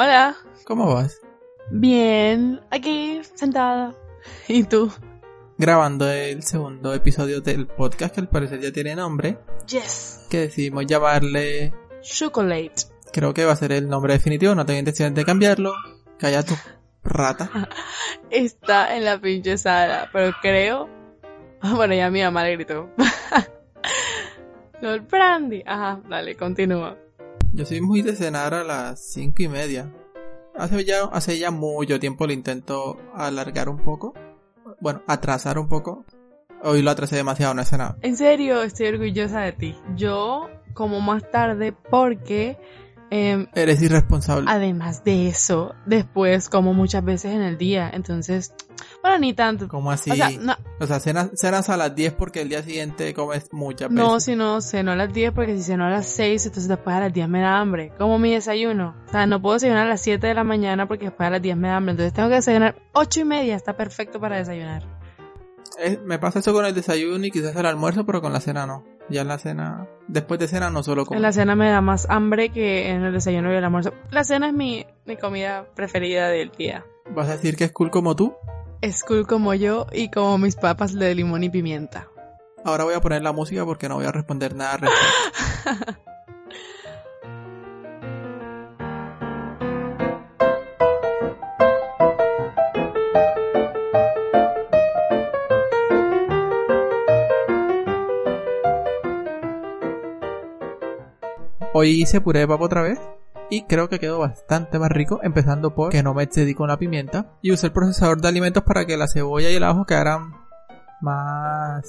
Hola. ¿cómo vas? Bien. Aquí, sentada. ¿Y tú? Grabando el segundo episodio del podcast que al parecer ya tiene nombre, Yes. que decidimos llamarle, Chocolate. creo que va a ser el nombre definitivo, no tengo intención de cambiarlo. Calla tu rata. Está en la pinche sala, pero creo... Bueno, ya mi mamá le gritó. Lord Brandy. Ajá, dale, continúa. Yo soy muy de cenar a las cinco y media. Hace ya, hace ya mucho tiempo lo intento alargar un poco. Bueno, atrasar un poco. Hoy lo atrasé demasiado, no he cenado. En serio, estoy orgullosa de ti. Yo como más tarde porque... em, Eres irresponsable. además de eso, después como muchas veces en el día. Entonces, bueno, ni tanto. ¿Cómo así? O sea, no, O sea, cenas, cenas a las 10 porque el día siguiente comes muchas veces. No, si no, ceno a las 10 porque si ceno a las 6, entonces después a las 10 me da hambre. Como mi desayuno. O sea, no puedo desayunar a las 7 de la mañana porque después a las 10 me da hambre. Entonces tengo que desayunar 8 y media. Está perfecto para desayunar. Eh, me pasa eso con el desayuno y quizás el almuerzo, pero con la cena no. Ya en la cena, después de cena no solo como. En la cena me da más hambre que en el desayuno y el almuerzo. La cena es mi, mi comida preferida del día. ¿Vas a decir que es cool como tú? Es cool como yo y como mis papas de limón y pimienta. Ahora voy a poner la música porque no voy a responder nada Hoy hice puré de papa otra vez y creo que quedó bastante más rico, empezando por que no me excedí con la pimienta y usé el procesador de alimentos para que la cebolla y el ajo quedaran más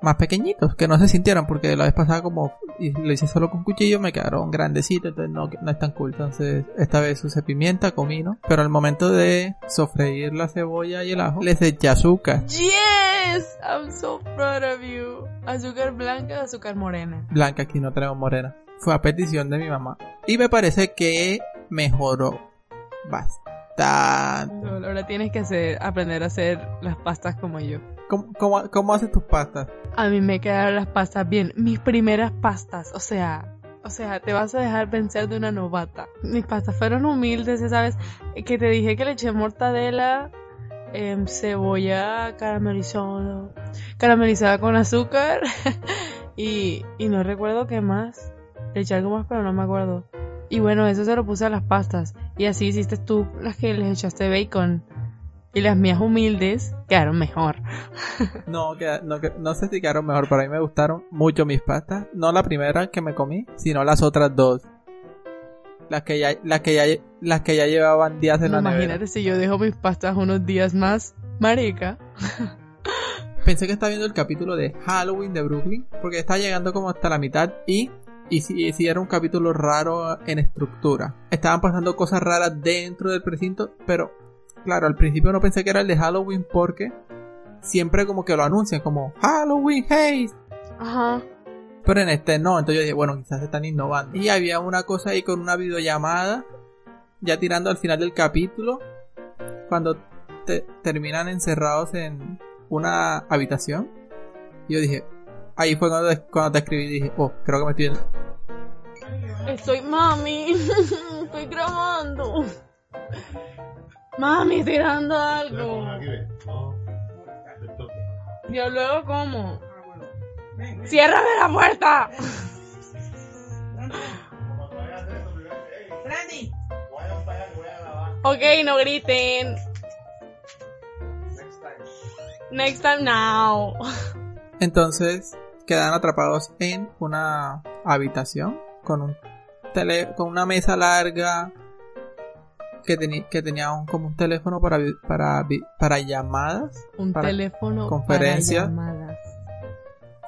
más pequeñitos, que no se sintieran, porque la vez pasada como lo hice solo con cuchillo me quedaron grandecitos, entonces no, no es tan cool. Entonces esta vez usé pimienta, comino, pero al momento de sofreír la cebolla y el ajo les eché azúcar Yes! I'm so proud of you. Azúcar blanca, azúcar morena. blanca, aquí no tenemos morena. Fue a petición de mi mamá. Y me parece que mejoró bastante. Ahora tienes que hacer, aprender a hacer las pastas como yo. ¿Cómo, cómo, cómo haces tus pastas? A mí me quedaron las pastas bien. Mis primeras pastas, o sea, o sea, te vas a dejar vencer de una novata. Mis pastas fueron humildes, sabes, que te dije que le eché mortadela, em, cebolla caramelizada, caramelizada con azúcar y, y no recuerdo qué más. Le eché algo más, pero no me acuerdo. Y bueno, eso se lo puse a las pastas. Y así hiciste tú las que les echaste bacon. Y las mías humildes quedaron mejor. No, queda- no, que- no sé si quedaron mejor, pero a mí me gustaron mucho mis pastas. No la primera que me comí, sino las otras dos. Las que ya, las que ya, las que ya llevaban días en la nevera. Imagínate si yo dejo mis pastas unos días más, marica. Pensé que estaba viendo el capítulo de Halloween de Brooklyn, porque está llegando como hasta la mitad y, y si, era un capítulo raro en estructura. Estaban pasando cosas raras dentro del precinto, pero claro, al principio no pensé que era el de Halloween porque siempre como que lo anuncian como Halloween Haze. Ajá. Pero en este no, entonces yo dije, bueno, quizás están innovando. Y había una cosa ahí con una videollamada, ya tirando al final del capítulo, cuando te- terminan encerrados en una habitación. Y yo dije, ahí fue cuando, cuando te escribí y dije, oh, creo que me estoy viendo. Estoy, mami, estoy grabando. Mami, estoy grabando algo. Yo luego como. ¡Ciérrame la puerta! Ok, no griten. Next time now. Entonces quedan atrapados en una habitación con un tele, con una mesa larga que, tenía que tenía un, como un teléfono para, para, para llamadas. Un para teléfono conferencia. para llamadas.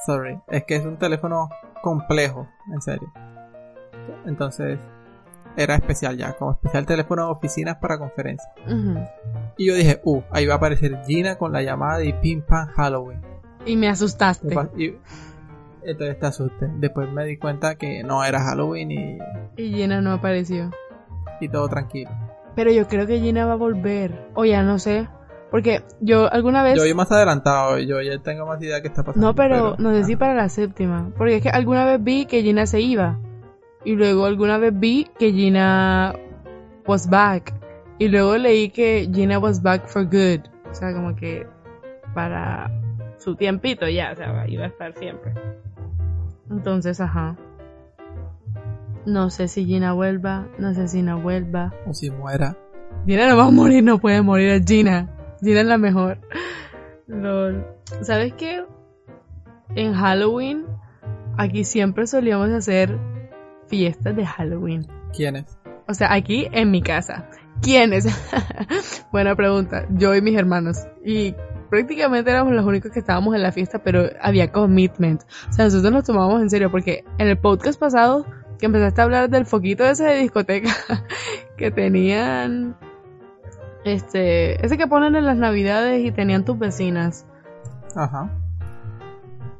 Sorry, es que es un teléfono complejo, en serio. Entonces, era especial ya, como especial teléfono de oficinas para conferencias. Y yo dije, uh, ahí va a aparecer Gina con la llamada y pim pam Halloween. Y me asustaste. Y- entonces te asusté. Después me di cuenta que no era Halloween y, Y Gina no apareció. y todo tranquilo. Pero yo creo que Gina va a volver. O ya no sé. Porque yo alguna vez... Yo voy más adelantado, yo ya tengo más idea de qué está pasando. No, pero no sé si ajá. para la séptima. Porque es que alguna vez vi que Gina se iba. Y luego alguna vez vi que Gina was back. Y luego leí que Gina was back for good. O sea, como que para su tiempito ya. O sea, iba a estar siempre. Entonces, ajá. No sé si Gina vuelva. No sé si no vuelva. O si muera. Gina no va a morir, no puede morir, es Gina. Gina es la mejor. Lol. ¿Sabes qué? En Halloween, aquí siempre solíamos hacer fiestas de Halloween. ¿Quién es? O sea, aquí en mi casa. ¿Quiénes? Buena pregunta. Yo y mis hermanos. Y prácticamente éramos los únicos que estábamos en la fiesta, pero había commitment. O sea, nosotros nos tomábamos en serio porque en el podcast pasado que empezaste a hablar del foquito ese de discoteca que tenían este, ese que ponen en las navidades y tenían tus vecinas. Ajá.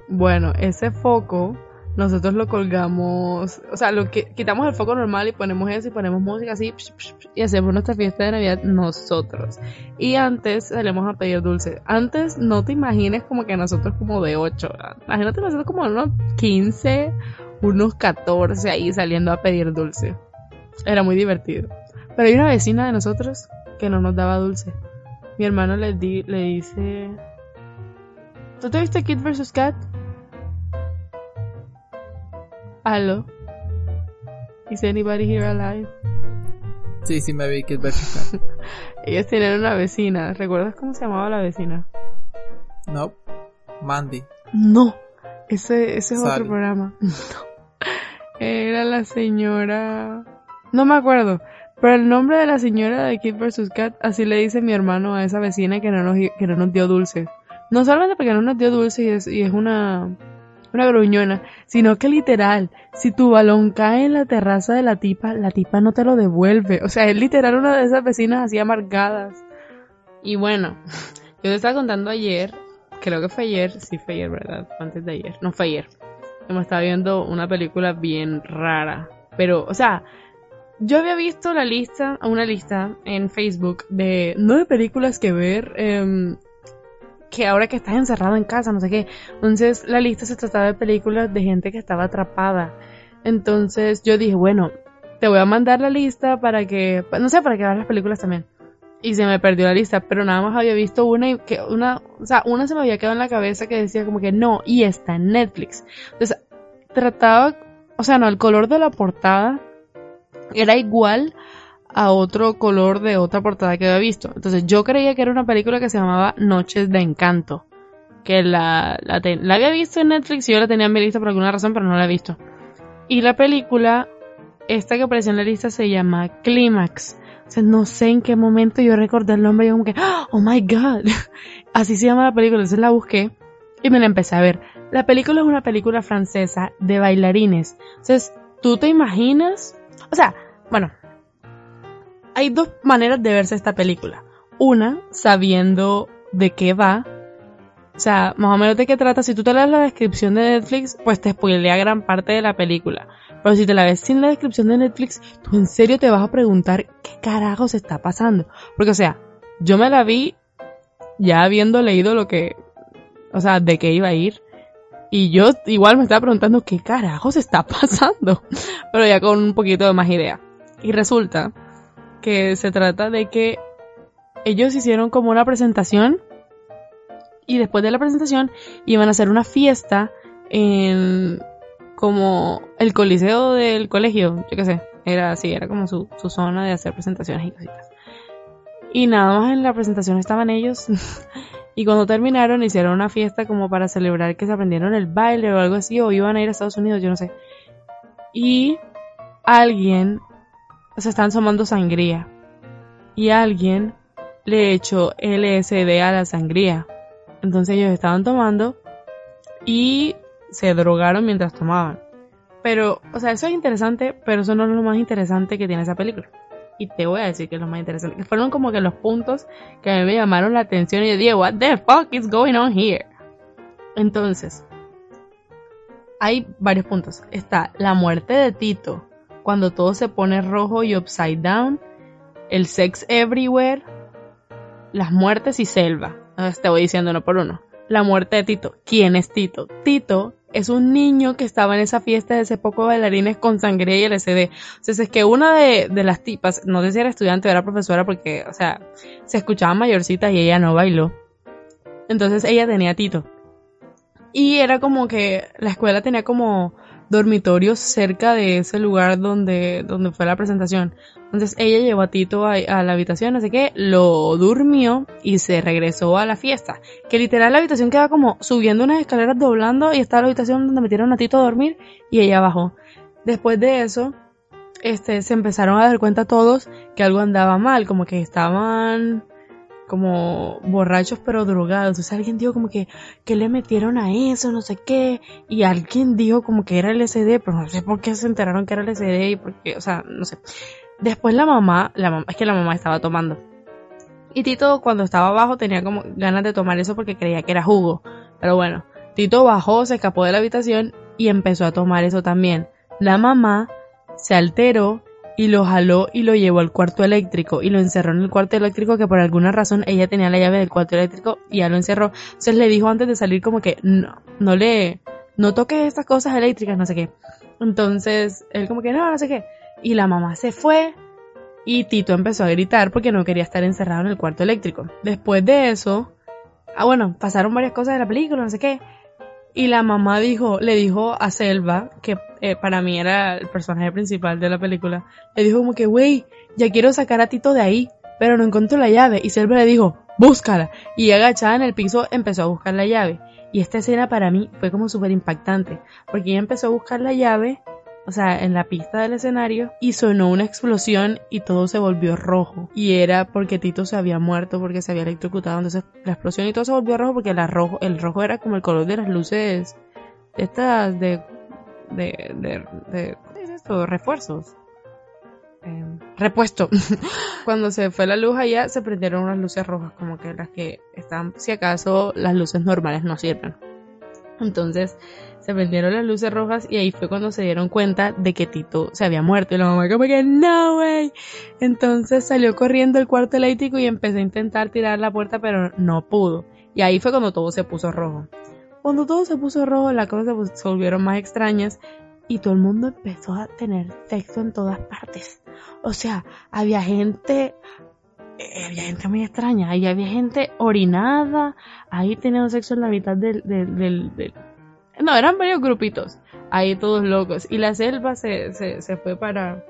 Bueno, ese foco nosotros lo colgamos, o sea, lo que quitamos el foco normal y ponemos eso y ponemos música así psh, psh, y hacemos nuestra fiesta de Navidad nosotros. Y antes salimos a pedir dulce. Antes no te imagines como que nosotros como de 8, imagínate nosotros como unos 15, unos 14 ahí saliendo a pedir dulce. Era muy divertido. Pero hay una vecina de nosotros que no nos daba dulce. Mi hermano le, di, le dice... ¿Tú te viste Kid vs. Cat? Aló. Is anybody here alive? Sí, sí me vi que es Ellos tenían una vecina. ¿Recuerdas cómo se llamaba la vecina? No. Mandy. No. Ese, ese es Sally. otro programa. No. Era la señora... No me acuerdo. Pero el nombre de la señora de Kid vs. Cat, así le dice mi hermano a esa vecina que no nos, que no nos dio dulces. No solamente porque no nos dio dulces y es, y es una, una gruñona, sino que literal, si tu balón cae en la terraza de la tipa, la tipa no te lo devuelve. O sea, es literal una de esas vecinas así amargadas. Y bueno, yo te estaba contando ayer, creo que fue ayer, sí fue ayer, ¿verdad? Antes de ayer, no fue ayer. Me estaba viendo una película bien rara. Pero, o sea, yo había visto la lista, una lista en Facebook de nueve películas que ver, em, que ahora que estás encerrado en casa, no sé qué. Entonces la lista se trataba de películas de gente que estaba atrapada. Entonces yo dije, bueno, te voy a mandar la lista para que, no sé, para que veas las películas también. Y se me perdió la lista, pero nada más había visto una y que una, o sea, una se me había quedado en la cabeza que decía como que no, y está en Netflix. Entonces, trataba, o sea, no, el color de la portada era igual a otro color de otra portada que había visto. Entonces yo creía que era una película que se llamaba Noches de Encanto. Que la, la, te- la había visto en Netflix y yo la tenía en mi lista por alguna razón, pero no la he visto. Y la película, esta que apareció en la lista se llama Clímax. O sea, no sé en qué momento yo recordé el nombre y yo como que, oh my god. Así se llama la película. Entonces la busqué y me la empecé a ver. La película es una película francesa de bailarines. Entonces, ¿tú te imaginas? O sea, bueno, hay dos maneras de verse esta película. Una, sabiendo de qué va. O sea, más o menos de qué trata. Si tú te lees la descripción de Netflix, pues te spoilea gran parte de la película. Pero si te la ves sin la descripción de Netflix, tú en serio te vas a preguntar qué carajos está pasando. Porque, o sea, yo me la vi ya habiendo leído lo que, o sea, de qué iba a ir. Y yo igual me estaba preguntando qué carajos está pasando. Pero ya con un poquito de más idea. Y resulta que se trata de que ellos hicieron como una presentación y después de la presentación iban a hacer una fiesta en como el coliseo del colegio, yo qué sé, era así, era como su, su zona de hacer presentaciones y cositas. Y nada más en la presentación estaban ellos y cuando terminaron hicieron una fiesta como para celebrar que se aprendieron el baile o algo así o iban a ir a Estados Unidos, yo no sé. Y alguien, o sea, estaban tomando sangría. y alguien le echó LSD a la sangría. Entonces ellos estaban tomando y se drogaron mientras tomaban. Pero, o sea, eso es interesante, pero eso no es lo más interesante que tiene esa película. Y te voy a decir que es lo más interesante. Fueron como que los puntos que a mí me llamaron la atención y yo dije, what the fuck is going on here? Entonces, hay varios puntos. Está la muerte de Tito, cuando todo se pone rojo y upside down. El sex everywhere. Las muertes y selva. Te voy diciendo uno por uno. La muerte de Tito. ¿Quién es Tito? Tito es un niño que estaba en esa fiesta de ese poco bailarines con sangre y LSD. Entonces es que una de, las tipas, no sé si era estudiante o era profesora porque, o sea, se escuchaba mayorcita y ella no bailó. Entonces ella tenía Tito. Y era como que la escuela tenía como dormitorios cerca de ese lugar donde, donde fue la presentación. Entonces ella llevó a Tito a, la habitación, así que lo durmió y se regresó a la fiesta. Que literal la habitación queda como subiendo unas escaleras doblando y está la habitación donde metieron a Tito a dormir y ella bajó. Después de eso, este, se empezaron a dar cuenta todos que algo andaba mal, como que estaban como borrachos pero drogados. Entonces alguien dijo como que, que le metieron a eso, no sé qué. Y alguien dijo como que era el SD, pero no sé por qué se enteraron que era el SD y por qué, o sea, no sé. Después la mamá, la mamá, es que la mamá estaba tomando. Y Tito cuando estaba abajo tenía como ganas de tomar eso porque creía que era jugo. Pero bueno, Tito bajó, se escapó de la habitación y empezó a tomar eso también. La mamá se alteró y lo jaló y lo llevó al cuarto eléctrico y lo encerró en el cuarto eléctrico que por alguna razón ella tenía la llave del cuarto eléctrico y ya lo encerró. Entonces le dijo antes de salir como que no, no le, no toques estas cosas eléctricas, no sé qué. Entonces él como que no, no sé qué. Y la mamá se fue y Tito empezó a gritar porque no quería estar encerrado en el cuarto eléctrico. Después de eso, ah bueno, pasaron varias cosas de la película, no sé qué. Y la mamá dijo, le dijo a Selva, que eh, para mí era el personaje principal de la película, le dijo como que, wey, ya quiero sacar a Tito de ahí, pero no encontró la llave. Y Selva le dijo, búscala. Y agachada en el piso empezó a buscar la llave. Y esta escena para mí fue como súper impactante, porque ella empezó a buscar la llave o sea, en la pista del escenario y sonó una explosión y todo se volvió rojo. Y era porque Tito se había muerto porque se había electrocutado. Entonces la explosión y todo se volvió rojo porque el rojo era como el color de las luces estas de... de... de, de ¿Qué es esto? Refuerzos. Eh, repuesto. Cuando se fue la luz allá se prendieron unas luces rojas como que las que están, si acaso las luces normales no sirven. Entonces se prendieron las luces rojas y ahí fue cuando se dieron cuenta de que Tito se había muerto. Y la mamá como que, no, güey. Entonces salió corriendo el cuarto eléctrico y empezó a intentar tirar la puerta, pero no pudo. Y ahí fue cuando todo se puso rojo. Cuando todo se puso rojo, las cosas se volvieron más extrañas y todo el mundo empezó a tener sexo en todas partes. O sea, había gente, eh, había gente muy extraña, ahí había gente orinada, ahí teniendo sexo en la mitad del, del, del no, eran varios grupitos. Ahí todos locos. Y la selva se, se, fue para.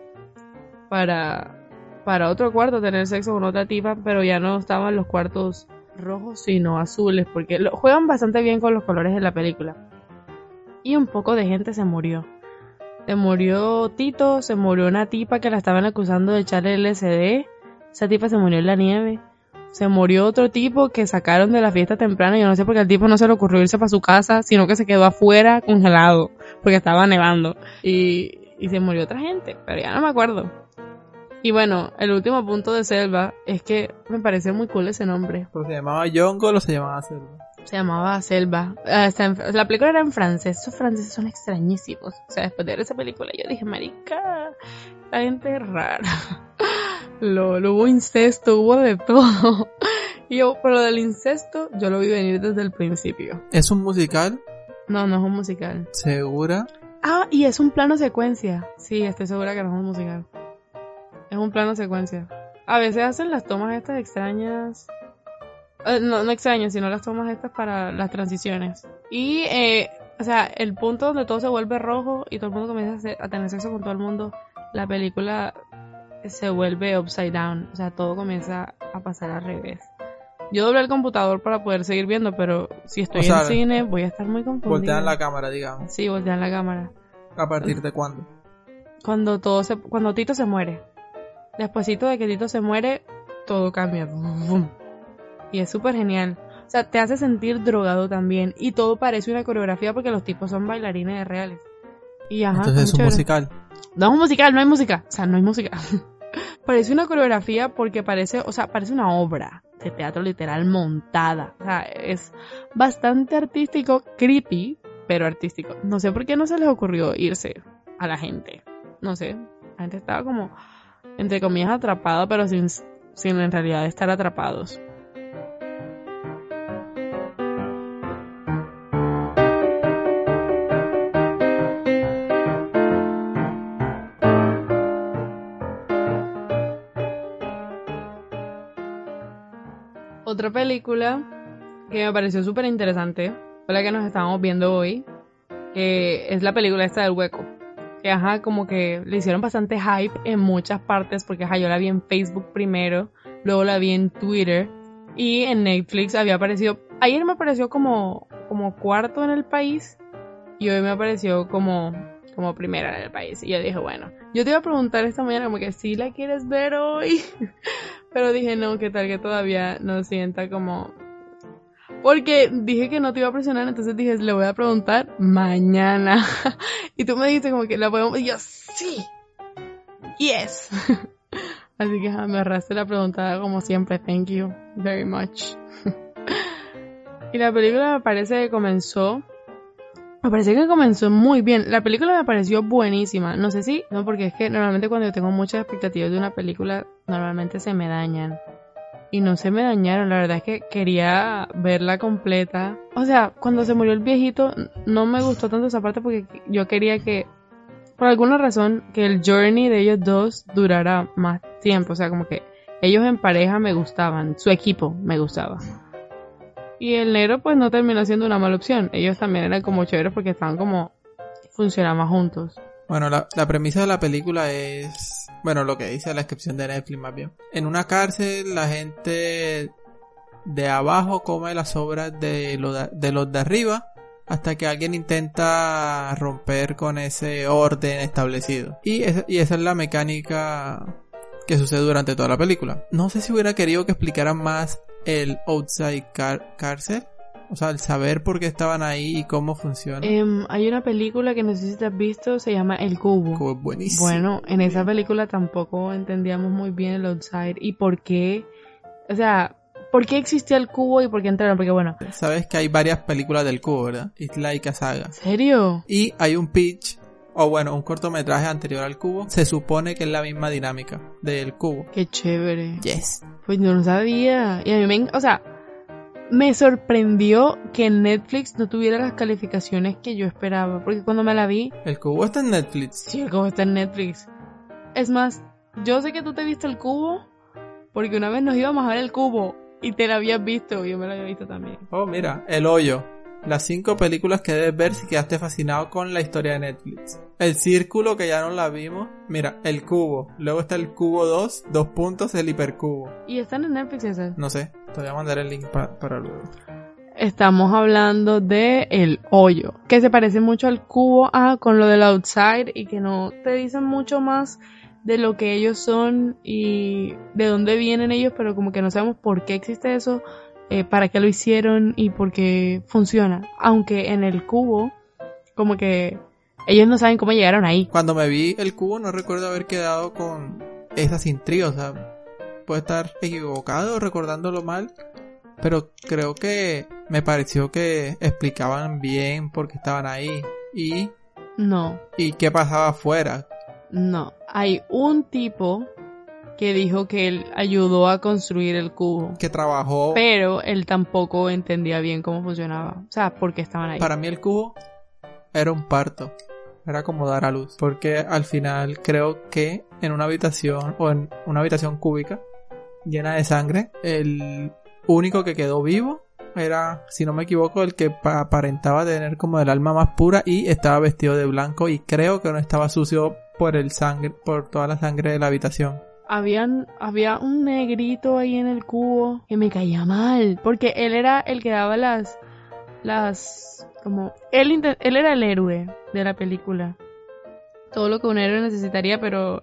para. para otro cuarto tener sexo con otra tipa. Pero ya no estaban los cuartos rojos, sino azules. Porque juegan bastante bien con los colores de la película. Y un poco de gente se murió. Se murió Tito, se murió una tipa que la estaban acusando de echarle LSD. Esa tipa se murió en la nieve se murió otro tipo que sacaron de la fiesta temprana. Yo no sé por qué al tipo no se le ocurrió irse para su casa, sino que se quedó afuera congelado porque estaba nevando. Y, y se murió otra gente, pero ya no me acuerdo. Y bueno, el último punto de Selva es que me parece muy cool ese nombre. ¿Pero se llamaba Yongo o se llamaba Selva? Se llamaba Selva. Ah, la película era en francés. Esos franceses son extrañísimos. O sea, después de ver esa película yo dije, marica, la gente es rara. lo, lo hubo incesto, hubo de todo. Y yo, pero del incesto, yo lo vi venir desde el principio. ¿Es un musical? No, no es un musical. ¿Segura? Ah, y es un plano secuencia. Sí, estoy segura que no es un musical. Es un plano secuencia. A veces hacen las tomas estas extrañas. Eh, no, no extrañas, sino las tomas estas para las transiciones. Y, eh, o sea, el punto donde todo se vuelve rojo y todo el mundo comienza a, a tener sexo con todo el mundo, la película se vuelve upside down, o sea, todo comienza a pasar al revés. Yo doblé el computador para poder seguir viendo, pero si estoy en cine voy a estar muy confundida. Voltean la cámara, digamos. Sí, voltean la cámara. ¿A partir de cuándo? Cuando todo se, cuando Tito se muere. Despuésito de que Tito se muere, todo cambia. Y es súper genial. O sea, te hace sentir drogado también. Y todo parece una coreografía porque los tipos son bailarines reales. Y ajá. Entonces es un musical. No es un musical, no hay música. O sea, no hay música. parece una coreografía porque parece, o sea, parece una obra de teatro literal montada. O sea, es bastante artístico, creepy, pero artístico. No sé por qué no se les ocurrió irse a la gente. No sé. La gente estaba como, entre comillas, atrapada, pero sin, sin en realidad estar atrapados. Otra película que me pareció súper interesante fue la que nos estábamos viendo hoy, que es la película esta del hueco. Que ajá, como que le hicieron bastante hype en muchas partes, porque ajá, yo la vi en Facebook primero, luego la vi en Twitter y en Netflix había aparecido. Ayer me apareció como, como cuarto en el país y hoy me apareció como, como primera en el país. Y yo dije, bueno, yo te iba a preguntar esta mañana como que si la quieres ver hoy. Pero dije, no, que tal que todavía no sienta como... Porque dije que no te iba a presionar, entonces dije, le voy a preguntar mañana. y tú me dijiste como que la podemos... Y yo, sí. Yes. Así que me ahorraste la pregunta como siempre. Thank you very much. y la película me parece que comenzó... Me parece que comenzó muy bien. La película me pareció buenísima. No sé si, no, porque es que normalmente cuando yo tengo muchas expectativas de una película, normalmente se me dañan. Y no se me dañaron, la verdad es que quería verla completa. O sea, cuando se murió el viejito, no me gustó tanto esa parte porque yo quería que, por alguna razón, que el journey de ellos dos durara más tiempo. O sea, como que ellos en pareja me gustaban, su equipo me gustaba. Y el negro pues no terminó siendo una mala opción. Ellos también eran como chéveres porque estaban como funcionaban juntos. Bueno, la, premisa de la película es, bueno, lo que dice la descripción de Netflix más bien. En una cárcel la gente de abajo come las obras de, lo de, los de arriba hasta que alguien intenta romper con ese orden establecido. Y, y esa es la mecánica que sucede durante toda la película. No sé si hubiera querido que explicaran más el outside car- cárcel. O sea, el saber por qué estaban ahí y cómo funciona. Em, hay una película que no sé si te has visto, se llama El Cubo. Es buenísimo. Bueno, en esa película tampoco entendíamos muy bien el outside y por qué, o sea, por qué existía el cubo y por qué entraron, porque bueno, Sabes que hay varias películas del cubo, ¿verdad? It's like a saga. ¿en serio? Y hay un pitch, o bueno, un cortometraje anterior al cubo. Se supone que es la misma dinámica del cubo. Qué chévere. Yes. Pues no sabía. Y a mí me, o sea, me sorprendió que Netflix no tuviera las calificaciones que yo esperaba, porque cuando me la vi, El cubo está en Netflix. sí, el cubo está en Netflix. Es más, yo sé que tú te viste el cubo, porque una vez nos íbamos a ver el cubo y te la habías visto, y yo me lo había visto también. Oh, mira, El Hoyo. Las cinco películas que debes ver si quedaste fascinado con la historia de Netflix. El Círculo, que ya no la vimos. Mira, El Cubo. Luego está el Cubo 2, dos puntos, el Hipercubo. Y están en Netflix esas. No sé, te voy a mandar el link pa- para luego. Estamos hablando de el hoyo, que se parece mucho al cubo A con lo del outside y que no te dicen mucho más de lo que ellos son y de dónde vienen ellos, pero como que no sabemos por qué existe eso, eh, para qué lo hicieron y por qué funciona. Aunque en el cubo, como que ellos no saben cómo llegaron ahí. Cuando me vi el cubo no recuerdo haber quedado con esas intrigas, o sea, puedo estar equivocado recordándolo mal, pero creo que me pareció que explicaban bien por qué estaban ahí y, No, y qué pasaba afuera. no. Hay un tipo que dijo que él ayudó a construir el cubo. que trabajó. pero él tampoco entendía bien cómo funcionaba. O sea, por qué estaban ahí. Para mí el cubo era un parto. Era como dar a luz. Porque al final creo que en una habitación o en una habitación cúbica llena de sangre, el único que quedó vivo era, si no me equivoco, el que pa- aparentaba tener como el alma más pura y estaba vestido de blanco y creo que no estaba sucio por el sangre, por toda la sangre de la habitación. Habían, había un negrito ahí en el cubo que me caía mal. Porque él era el que daba las. Las. Como. Él, él era el héroe de la película. Todo lo que un héroe necesitaría, pero.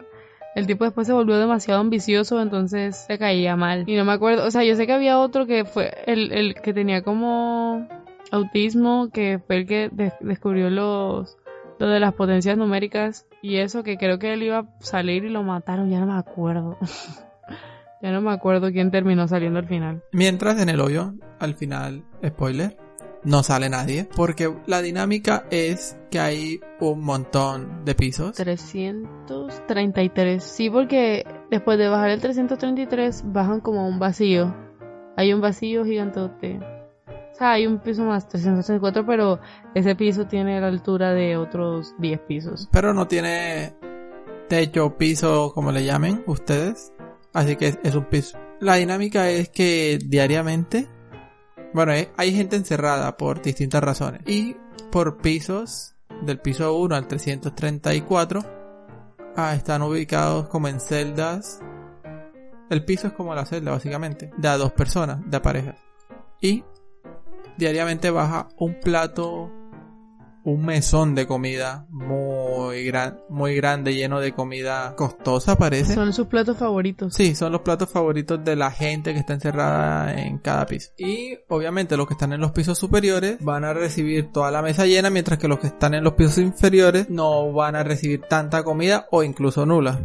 el tipo después se volvió demasiado ambicioso, entonces se caía mal. Y no me acuerdo, o sea, yo sé que había otro que fue el, el que tenía como autismo, que fue el que de- descubrió los lo de las potencias numéricas y eso que creo que él iba a salir y lo mataron, ya no me acuerdo. ya no me acuerdo quién terminó saliendo al final. Mientras en el hoyo, al final, spoiler, no sale nadie. Porque la dinámica es que hay un montón de pisos. 333. Sí, porque después de bajar el 333 bajan como a un vacío. Hay un vacío gigantote. Hay un piso más 334, pero ese piso tiene la altura de otros 10 pisos. Pero no tiene techo, piso, como le llamen ustedes. Así que es, es un piso. La dinámica es que diariamente, bueno, eh, hay gente encerrada por distintas razones. Y por pisos, del piso 1 al 334, ah, están ubicados como en celdas. El piso es como la celda, básicamente, de a dos personas, de a parejas. Y diariamente baja un plato un mesón de comida muy gran, muy grande, lleno de comida costosa, parece. Son sus platos favoritos. Sí, son los platos favoritos de la gente que está encerrada en cada piso. Y obviamente los que están en los pisos superiores van a recibir toda la mesa llena, mientras que los que están en los pisos inferiores no van a recibir tanta comida o incluso nula.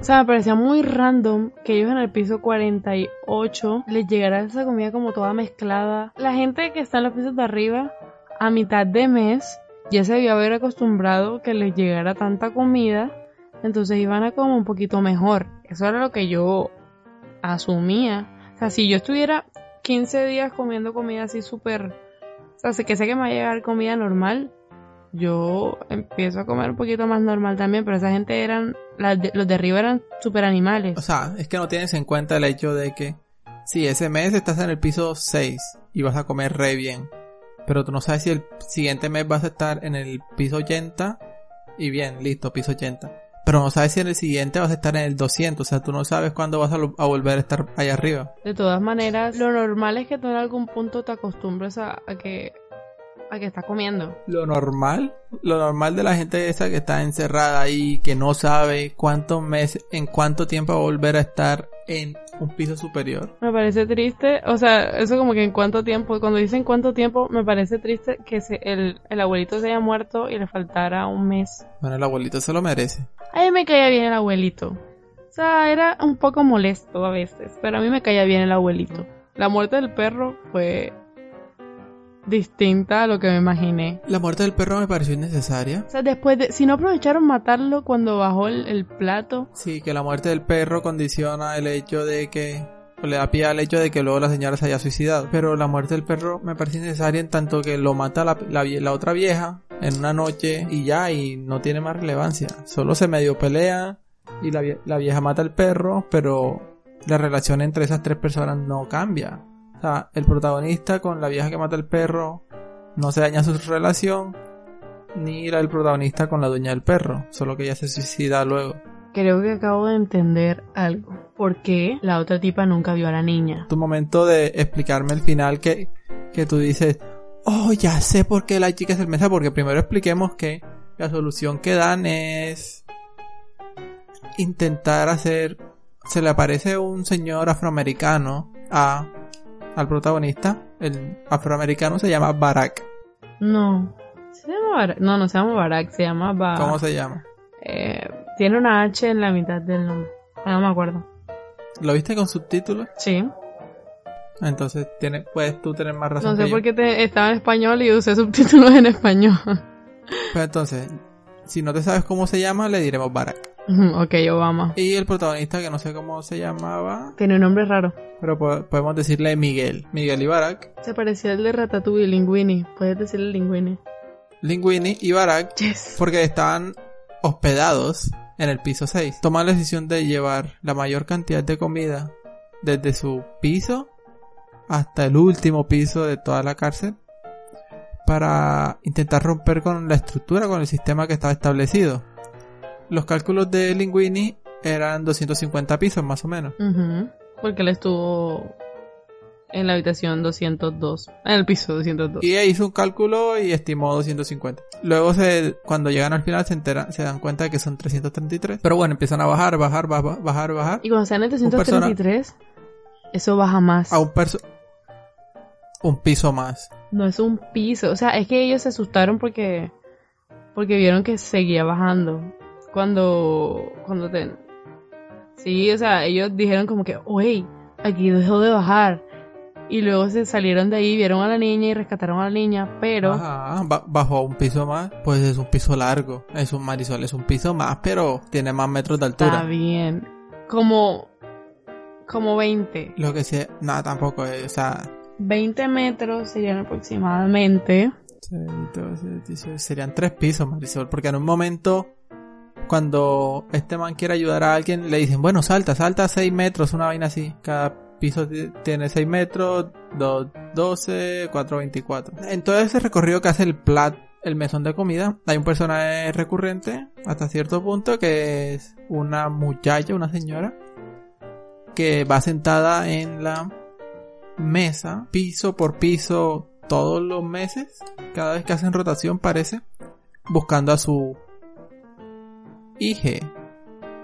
O sea, me parecía muy random que ellos en el piso 48 les llegara esa comida como toda mezclada. La gente que está en los pisos de arriba, a mitad de mes, ya se debió haber acostumbrado que les llegara tanta comida, entonces iban a como un poquito mejor. Eso era lo que yo asumía. O sea, si yo estuviera 15 días comiendo comida así súper... O sea, que sé que me va a llegar comida normal, yo empiezo a comer un poquito más normal también, pero esa gente eran, de- los de arriba eran super animales. O sea, es que no tienes en cuenta el hecho de que si ese mes estás en el piso 6 y vas a comer re bien, pero tú no sabes si el siguiente mes vas a estar en el piso 80 y bien, listo, piso 80. Pero no sabes si en el siguiente vas a estar en el 200, o sea, tú no sabes cuándo vas a, lo- a volver a estar allá arriba. De todas maneras, lo normal es que tú en algún punto te acostumbres a, a que a que estás comiendo. Lo normal, lo normal de la gente esa que está encerrada ahí, que no sabe cuántos meses, en cuánto tiempo va a volver a estar en un piso superior. Me parece triste, o sea, eso como que en cuánto tiempo, cuando dicen cuánto tiempo, me parece triste que se- el, el abuelito se haya muerto y le faltara un mes. Bueno, el abuelito se lo merece. A mí me caía bien el abuelito. O sea, era un poco molesto a veces, pero a mí me caía bien el abuelito. La muerte del perro fue distinta a lo que me imaginé. La muerte del perro me pareció innecesaria. O sea, después de, si no aprovecharon matarlo cuando bajó el, el plato, Sí, que la muerte del perro condiciona el hecho de que o le da pie al hecho de que luego la señora se haya suicidado. Pero la muerte del perro me parece innecesaria en tanto que lo mata la, la, vie- la otra vieja en una noche y ya, y no tiene más relevancia. Solo se medio pelea y la, la vieja mata al perro, pero la relación entre esas tres personas no cambia. O sea, el protagonista con la vieja que mata al perro no se daña su relación, ni la del protagonista con la dueña del perro, solo que ella se suicida luego. creo que acabo de entender algo. ¿Por qué la otra tipa nunca vio a la niña? tu momento de explicarme el final que, que tú dices, oh, ya sé por qué la chica es el mesa, porque primero expliquemos que la solución que dan es intentar hacer, se le aparece un señor afroamericano a, al protagonista, el afroamericano se llama Barack, No. ¿Se llama Barack? No, no se llama Barack, se llama Ba- ¿cómo se llama? Eh, tiene una H en la mitad del nombre. Ah, No me acuerdo. ¿Lo viste con subtítulos? Sí. Entonces tiene, puedes tú tener más razón. No sé que por qué te- estaba en español y usé subtítulos en español. Pues entonces, si no te sabes cómo se llama, le diremos Barack. Ok, Obama. Y el protagonista, que no sé cómo se llamaba, Tiene un nombre raro. pero po- podemos decirle Miguel. Miguel y Barack. Se parecía al de Ratatouille, Linguini. Puedes decirle Linguini. Linguini y Barack, Yes. porque estaban hospedados en el piso 6. Toman la decisión de llevar la mayor cantidad de comida desde su piso hasta el último piso de toda la cárcel para intentar romper con la estructura, con el sistema que estaba establecido. Los cálculos de Linguini eran 250 pisos más o menos. Porque él estuvo en la habitación 202, en el piso 202. Y hizo un cálculo y estimó 250. Luego se, cuando llegan al final se enteran, se dan cuenta de que son 333. Pero bueno, empiezan a bajar, bajar, bajar, bajar, bajar. Y cuando están en el 333, eso baja más. A un perso un piso más. No es un piso, o sea, es que ellos se asustaron porque porque vieron que seguía bajando. Cuando cuando te Sí, o sea, ellos dijeron como que, "Oye, aquí dejó de bajar." Y luego se salieron de ahí, vieron a la niña y rescataron a la niña, pero... Ajá, ba- bajó un piso más, pues es un piso largo, es un marisol, es un piso más, pero tiene más metros de Está altura. bien. Como... Como 20. Lo que sí, nada, tampoco, es, o sea, 20 metros serían aproximadamente. 6, 12, 18, serían tres pisos, Marisol, porque en un momento, cuando este man quiere ayudar a alguien, le dicen, bueno, salta, salta 6 metros, una vaina así. Cada piso ti- tiene 6 metros, 2, 12, 4, 24. En todo ese recorrido que hace el plat, el mesón de comida, hay un personaje recurrente, hasta cierto punto, que es una muchacha, una señora, que va sentada en la mesa, piso por piso, todos los meses, cada vez que hacen rotación parece, buscando a su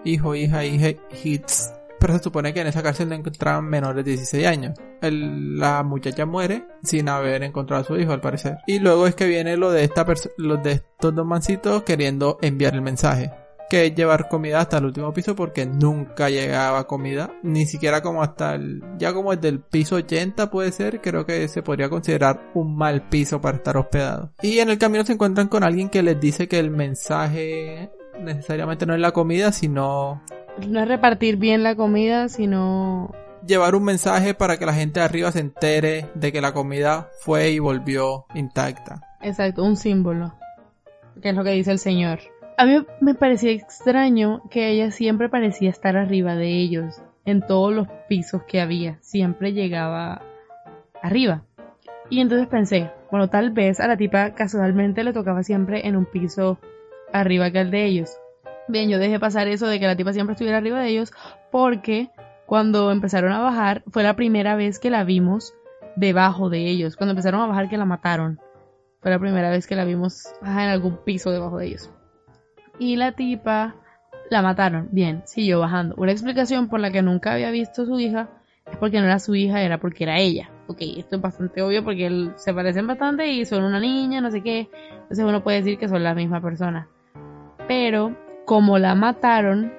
hijo, hija, hija, hits. Pero se supone que en esa cárcel no encontraban menores de 16 años. La muchacha muere sin haber encontrado a su hijo, al parecer. Y luego es que viene lo de esta los de estos dos mancitos queriendo enviar el mensaje. Que es llevar comida hasta el último piso porque nunca llegaba comida. Ni siquiera como hasta el... Ya como desde el piso 80 puede ser. Creo que se podría considerar un mal piso para estar hospedado. Y en el camino se encuentran con alguien que les dice que el mensaje necesariamente no es la comida, sino No es repartir bien la comida, sino... llevar un mensaje para que la gente de arriba se entere de que la comida fue y volvió intacta. Exacto, un símbolo. Que es lo que dice el Señor. A mí me parecía extraño que ella siempre parecía estar arriba de ellos. En todos los pisos que había. Siempre llegaba arriba. Y entonces pensé, bueno, tal vez a la tipa casualmente le tocaba siempre en un piso arriba que el de ellos. Bien, yo dejé pasar eso de que la tipa siempre estuviera arriba de ellos porque cuando empezaron a bajar fue la primera vez que la vimos debajo de ellos. Cuando empezaron a bajar que la mataron. Fue la primera vez que la vimos ajá, en algún piso debajo de ellos. Y la tipa la mataron. Bien, siguió bajando. Una explicación por la que nunca había visto a su hija es porque no era su hija, era porque era ella. Ok, esto es bastante obvio porque se parecen bastante y son una niña, no sé qué. Entonces uno puede decir que son la misma persona. Pero como la mataron,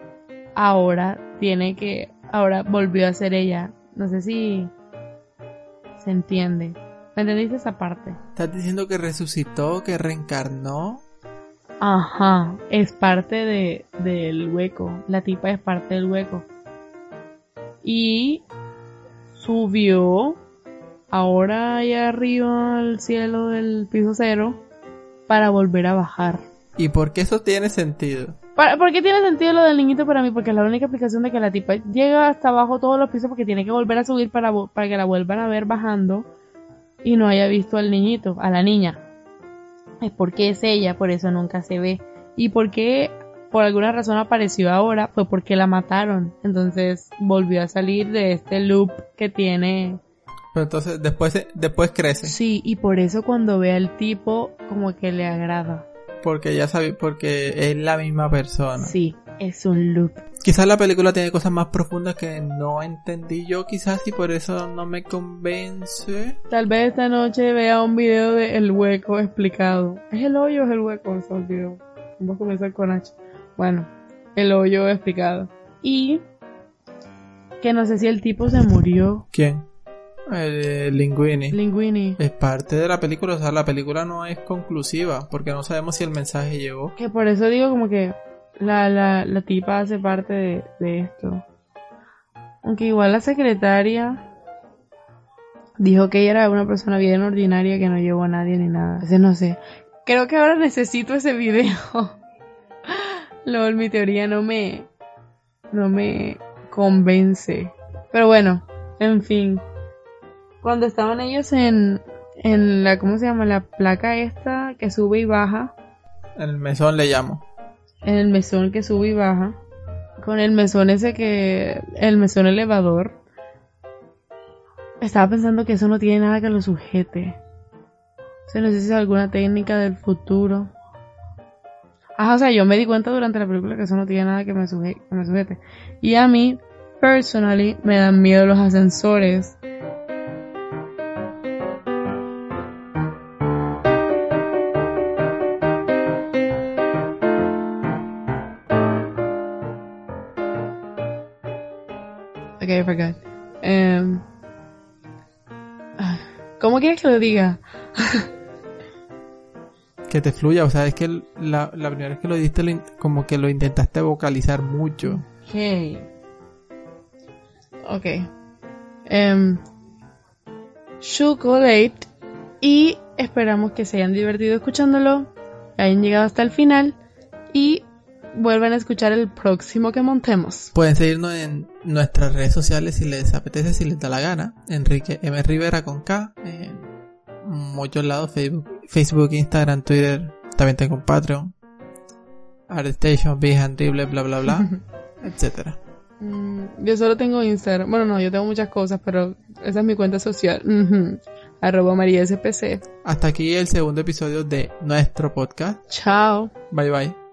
ahora tiene que... Ahora volvió a ser ella. No sé si se entiende. ¿Me entendiste esa parte? ¿Estás diciendo que resucitó, que reencarnó? Ajá, es parte de, del hueco. La tipa es parte del hueco. Y subió ahora allá arriba al cielo del piso cero para volver a bajar. ¿Y por qué eso tiene sentido? ¿Por qué tiene sentido lo del niñito para mí? Porque es la única explicación de que la tipa llega hasta abajo todos los pisos porque tiene que volver a subir para que la vuelvan a ver bajando y no haya visto al niñito, a la niña. Es porque es ella, por eso nunca se ve. Y porque por alguna razón apareció ahora, fue porque la mataron. Entonces volvió a salir de este loop que tiene. Pero entonces después, después crece. Sí, y por eso cuando ve al tipo, como que le agrada. Porque ya sabe, porque es la misma persona. Sí, es un loop. Quizás la película tiene cosas más profundas que no entendí yo, quizás, y por eso no me convence. Tal vez esta noche vea un video de El Hueco explicado. ¿Es el hoyo o es el hueco? Se olvidó. Vamos a comenzar con H. Bueno, el hoyo explicado. Y que no sé si el tipo se murió. ¿Quién? Linguini. Linguini. Es parte de la película, o sea, la película no es conclusiva, porque no sabemos si el mensaje llegó. Que por eso digo como que la, la, la tipa hace parte de, de esto. Aunque igual la secretaria dijo que ella era una persona bien ordinaria que no llevó a nadie ni nada. Entonces no sé. Creo que ahora necesito ese video. Lol, mi teoría no me. no me convence. Pero bueno, en fin. Cuando estaban ellos en. en la. ¿cómo se llama? La placa esta que sube y baja. El mesón le llamo. En el mesón que sube y baja. Con el mesón ese que. El mesón elevador. estaba pensando que eso no tiene nada que lo sujete. O sea, no sé si es alguna técnica del futuro. Ajá, o sea, yo me di cuenta durante la película que eso no tiene nada que me, suje- que me sujete. Y a mí, personally, me dan miedo los ascensores. ¿Cómo quieres que lo diga? Que te fluya, o sea, es que la, la primera vez que lo diste lo como que lo intentaste vocalizar mucho. Ok. Ok. Em, chocolate. Y esperamos que se hayan divertido escuchándolo. Que hayan llegado hasta el final. Y vuelvan a escuchar el próximo que montemos. Pueden seguirnos en nuestras redes sociales si les apetece, si les da la gana. Enrique M. Rivera con K. En muchos lados, Facebook, Facebook Instagram, Twitter. También tengo Patreon. ArtStation, Behance, Dribble, bla bla bla, etcétera. Mm, yo solo tengo Instagram. Bueno, no, yo tengo muchas cosas, pero esa es mi cuenta social. Ujú. Arroba María SPC. Hasta aquí el segundo episodio de nuestro podcast. Chao. Bye bye.